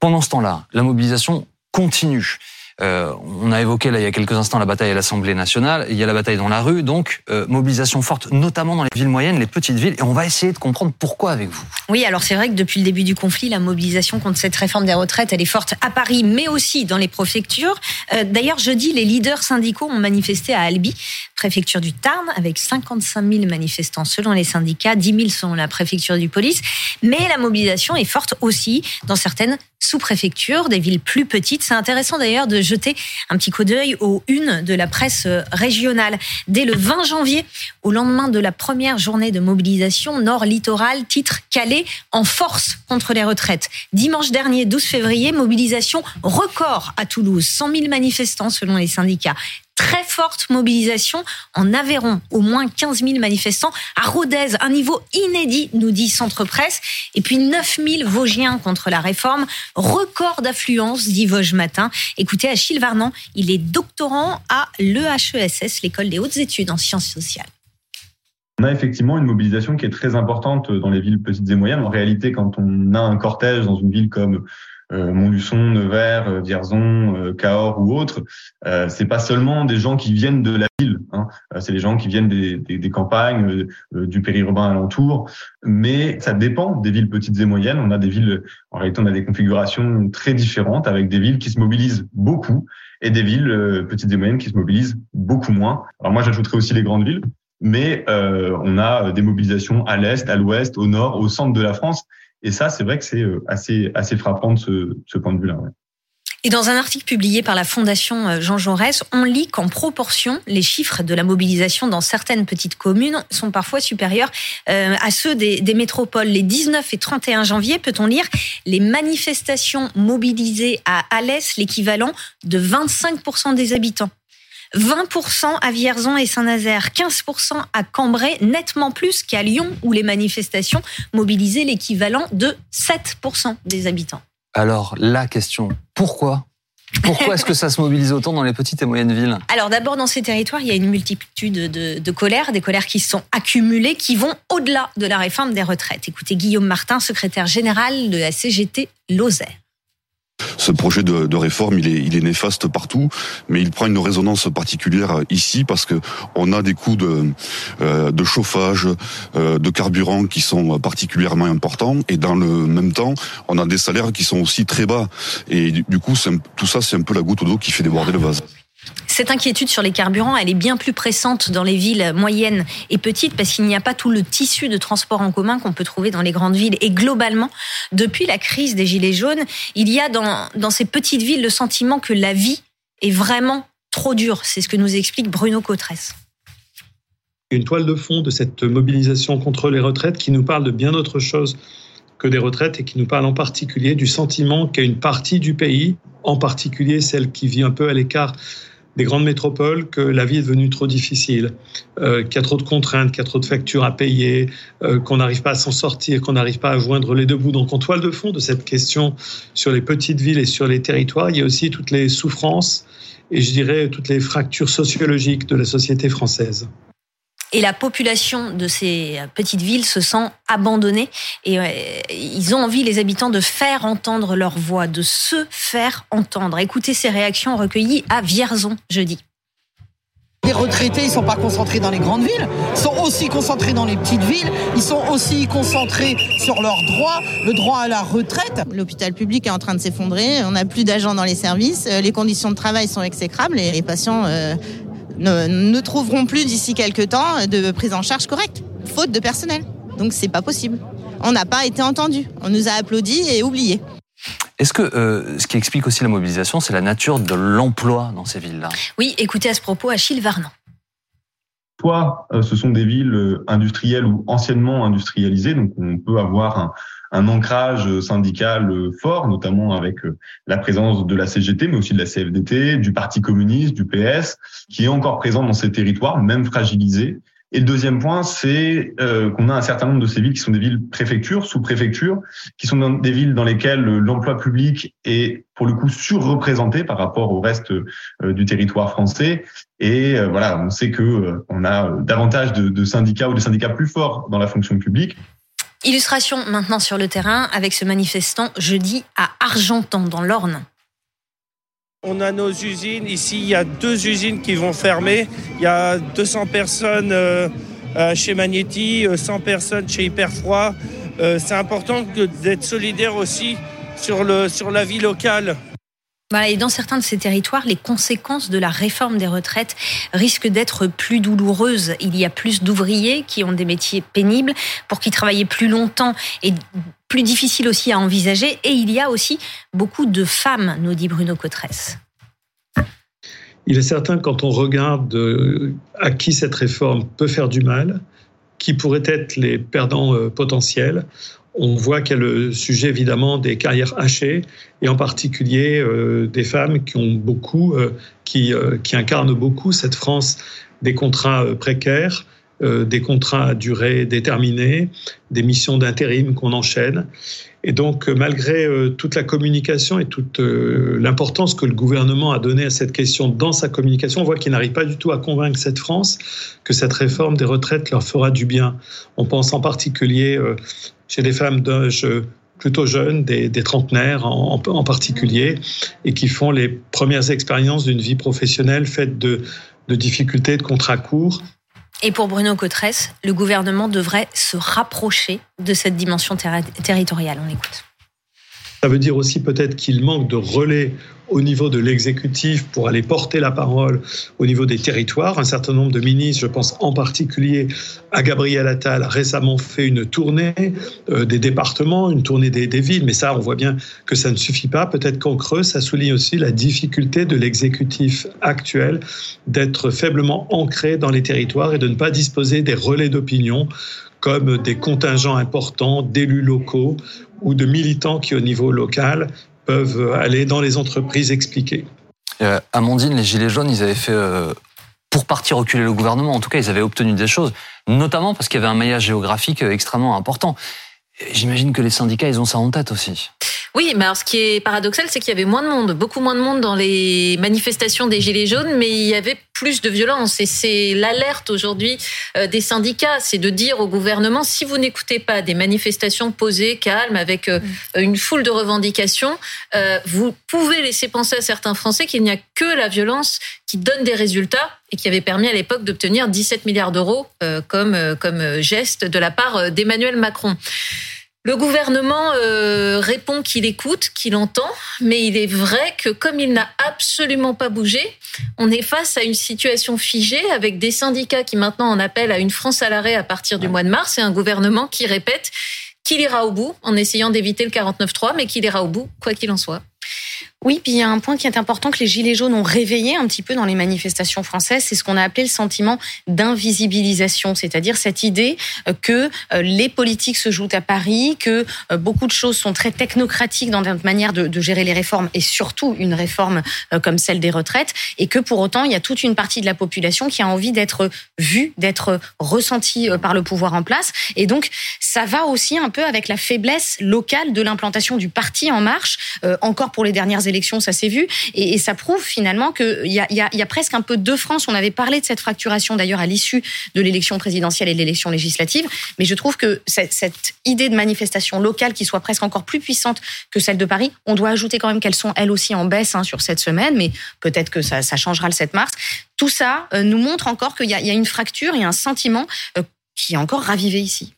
pendant ce temps-là, la mobilisation continue. Euh, on a évoqué là il y a quelques instants la bataille à l'Assemblée nationale. Il y a la bataille dans la rue, donc euh, mobilisation forte, notamment dans les villes moyennes, les petites villes. Et on va essayer de comprendre pourquoi avec vous. Oui, alors c'est vrai que depuis le début du conflit, la mobilisation contre cette réforme des retraites, elle est forte à Paris, mais aussi dans les préfectures. Euh, d'ailleurs, jeudi, les leaders syndicaux ont manifesté à Albi, préfecture du Tarn, avec 55 000 manifestants selon les syndicats, 10 000 selon la préfecture du police. Mais la mobilisation est forte aussi dans certaines sous-préfectures, des villes plus petites. C'est intéressant d'ailleurs de jeter un petit coup d'œil aux unes de la presse régionale. Dès le 20 janvier, au lendemain de la première journée de mobilisation, Nord Littoral titre Calais en force contre les retraites. Dimanche dernier, 12 février, mobilisation record à Toulouse. 100 000 manifestants selon les syndicats très forte mobilisation en Aveyron, au moins 15 000 manifestants. À Rodez, un niveau inédit, nous dit Centre Presse. Et puis 9 000 Vosgiens contre la réforme. Record d'affluence, dit Vosges Matin. Écoutez Achille Varnan, il est doctorant à l'EHESS, l'école des hautes études en sciences sociales. On a effectivement une mobilisation qui est très importante dans les villes petites et moyennes. En réalité, quand on a un cortège dans une ville comme Montluçon, Nevers, euh, Vierzon, euh, Cahors ou autres, euh, c'est pas seulement des gens qui viennent de la ville, hein, c'est des gens qui viennent des, des, des campagnes, du périurbain alentour, mais ça dépend des villes petites et moyennes. On a des villes, en réalité, on a des configurations très différentes avec des villes qui se mobilisent beaucoup et des villes petites et moyennes qui se mobilisent beaucoup moins. Alors moi, j'ajouterais aussi les grandes villes, mais euh, on a des mobilisations à l'est, à l'ouest, au nord, au centre de la France. Et ça, c'est vrai que c'est euh, assez, assez frappant de ce, ce point de vue-là. Et dans un article publié par la Fondation euh, Jean Jaurès, on lit qu'en proportion, les chiffres de la mobilisation dans certaines petites communes sont parfois supérieurs euh, à ceux des, des, métropoles. Les 19 et 31 janvier, peut-on lire, les manifestations mobilisées à Alès, l'équivalent de 25% des habitants. 20% à Vierzon et Saint-Nazaire, 15% à Cambrai, nettement plus qu'à Lyon où les manifestations mobilisaient l'équivalent de 7% des habitants. Alors la question, pourquoi? Pourquoi est-ce que ça se mobilise autant dans les petites et moyennes villes? Alors d'abord, dans ces territoires, il y a une multitude de, de colères, des colères qui sont accumulées, qui vont au-delà de la réforme des retraites. Écoutez Guillaume Martin, secrétaire général de la CGT Lozère ce projet de, de réforme, il est, il est, néfaste partout, mais il prend une résonance particulière ici parce que on a des coûts de, euh, de chauffage, euh, de carburant qui sont particulièrement importants, et dans le même temps, on a des salaires qui sont aussi très bas. Et du coup, tout ça, c'est un peu la goutte d'eau qui fait déborder le vase. Cette inquiétude sur les carburants, elle est bien plus pressante dans les villes moyennes et petites parce qu'il n'y a pas tout le tissu de transport en commun qu'on peut trouver dans les grandes villes. Et globalement, depuis la crise des Gilets jaunes, il y a dans, ces petites villes le sentiment que la vie est vraiment trop dure. C'est ce que nous explique Bruno Cotresse. Une toile de fond de cette mobilisation contre les retraites qui nous parle de bien autre chose que des retraites et qui nous parle en particulier du sentiment qu'a une partie du pays, en particulier celle qui vit un peu à l'écart des grandes métropoles que la vie est devenue trop difficile, euh, qu'il y a trop de contraintes, qu'il y a trop de factures à payer, euh, qu'on n'arrive pas à s'en sortir, qu'on n'arrive pas à joindre les deux bouts. Donc en toile de fond de cette question sur les petites villes et sur les territoires, il y a aussi toutes les souffrances et je dirais toutes les fractures sociologiques de la société française et la population de ces petites villes se sent abandonnée et euh, ils ont envie, les habitants, de faire entendre leur voix, de se faire entendre. Écoutez ces réactions recueillies à Vierzon jeudi. Les retraités, ils sont pas concentrés dans les grandes villes, ils sont aussi concentrés dans les petites villes, ils sont aussi concentrés sur leurs droits, le droit à la retraite. L'hôpital public est en train de s'effondrer, on n'a plus d'agents dans les services, euh, les conditions de travail sont exécrables et les patients euh, ne, ne trouveront plus d'ici quelques temps de prise en charge correcte, faute de personnel. Donc c'est pas possible. On n'a pas été entendu. On nous a applaudi et oublié. Est-ce que euh, ce qui explique aussi la mobilisation, c'est la nature de l'emploi dans ces villes-là? Oui, écoutez à ce propos Achille Varnan. Soit euh, ce sont des villes euh, industrielles ou anciennement industrialisées, donc on peut avoir un, un ancrage syndical fort, notamment avec euh, la présence de la CGT, mais aussi de la CFDT, du Parti communiste, du PS, qui est encore présent dans ces territoires, même fragilisés. Et le deuxième point, c'est euh, qu'on a un certain nombre de ces villes qui sont des villes préfectures, sous-préfectures, qui sont des villes dans lesquelles l'emploi public est pour le coup surreprésenté par rapport au reste euh, du territoire français. Et voilà, on sait que on a davantage de, de syndicats ou des syndicats plus forts dans la fonction publique Illustration maintenant sur le terrain avec ce manifestant jeudi à Argentan dans l'Orne. On a nos usines. Ici, il y a deux usines qui vont fermer. Il y a 200 personnes euh, euh, chez Magnetti, 100 personnes chez Hyperfroid. C'est important d'être solidaire aussi sur la vie locale. Et dans certains de ces territoires, les conséquences de la réforme des retraites risquent d'être plus douloureuses. Il y a plus d'ouvriers qui ont des métiers pénibles, pour qui travailler plus longtemps et plus difficile aussi à envisager. Et il y a aussi beaucoup de femmes, nous dit Bruno Cotresse. Il est certain quand on regarde euh, à qui cette réforme peut faire du mal, qui pourraient être les perdants euh, potentiels, on voit qu'il y a le sujet évidemment des carrières hachées et en particulier euh, des femmes qui ont beaucoup, euh, qui, euh, qui incarnent beaucoup cette France des contrats précaires, des contrats à durée déterminée, des missions d'intérim qu'on enchaîne. Et donc, malgré toute la communication et toute l'importance que le gouvernement a donnée à cette question dans sa communication, on voit qu'il n'arrive pas du tout à convaincre cette France que cette réforme des retraites leur fera du bien. On pense en particulier chez des femmes d'âge plutôt jeunes, des, trentenaires en, particulier, et qui font les premières expériences d'une vie professionnelle faite de, difficultés, de contrats courts. Et pour Bruno Cotresse, le gouvernement devrait se rapprocher de cette dimension territoriale. On écoute. Ça veut dire aussi peut-être qu'il manque de relais au niveau de l'exécutif pour aller porter la parole au niveau des territoires. Un certain nombre de ministres, je pense en particulier à Gabriel Attal, a récemment fait une tournée euh, des départements, une tournée des, des, villes, mais ça, on voit bien que ça ne suffit pas. Peut-être qu'en creux, ça souligne aussi la difficulté de l'exécutif actuel d'être faiblement ancré dans les territoires et de ne pas disposer des relais d'opinion comme des contingents importants d'élus locaux ou de militants qui, au niveau local, peuvent aller dans les entreprises expliquer. Euh, Amandine, les Gilets jaunes, ils avaient fait, euh, pour partir reculer le gouvernement, en tout cas, ils avaient obtenu des choses, notamment parce qu'il y avait un maillage géographique extrêmement important. J'imagine que les syndicats, ils ont ça en tête aussi. Oui, mais alors ce qui est paradoxal, c'est qu'il y avait moins de monde, beaucoup moins de monde dans les manifestations des Gilets jaunes, mais il y avait plus de violence. Et c'est l'alerte aujourd'hui euh, des syndicats, c'est de dire au gouvernement, si vous n'écoutez pas des manifestations posées, calmes, avec euh, mm. une foule de revendications, euh, vous pouvez laisser penser à certains Français qu'il n'y a que la violence qui donne des résultats et qui avait permis à l'époque d'obtenir 17 milliards d'euros comme, comme geste de la part d'Emmanuel Macron. Le gouvernement euh, répond qu'il écoute, qu'il entend, mais il est vrai que comme il n'a absolument pas bougé, on est face à une situation figée avec des syndicats qui maintenant en appellent à une France à l'arrêt à partir du mois de mars et un gouvernement qui répète qu'il ira au bout en essayant d'éviter le 49-3, mais qu'il ira au bout, quoi qu'il en soit. Oui, puis il y a un point qui est important que les Gilets jaunes ont réveillé un petit peu dans les manifestations françaises, c'est ce qu'on a appelé le sentiment d'invisibilisation, c'est-à-dire cette idée euh, que euh, les politiques se jouent à Paris, que euh, beaucoup de choses sont très technocratiques dans notre manière de, gérer les réformes et surtout une réforme comme celle des retraites, et que pour autant il y a toute une partie de la population qui a envie d'être vue, d'être ressentie par le pouvoir en place, et donc ça va aussi un peu avec la faiblesse locale de l'implantation du parti En Marche, encore pour les dernières élections, ça s'est vu. Et, ça prouve finalement qu'il y a, y, a, y a presque un peu deux France. On avait parlé de cette fracturation d'ailleurs à l'issue de l'élection présidentielle et de l'élection législative. Mais je trouve que cette, idée de manifestation locale qui soit presque encore plus puissante que celle de Paris, on doit ajouter quand même qu'elles sont elles aussi en baisse hein, sur cette semaine, mais peut-être que ça, changera le 7 mars. Tout ça euh, nous montre encore qu'il y, y, a une fracture et un sentiment euh, qui est encore ravivé ici.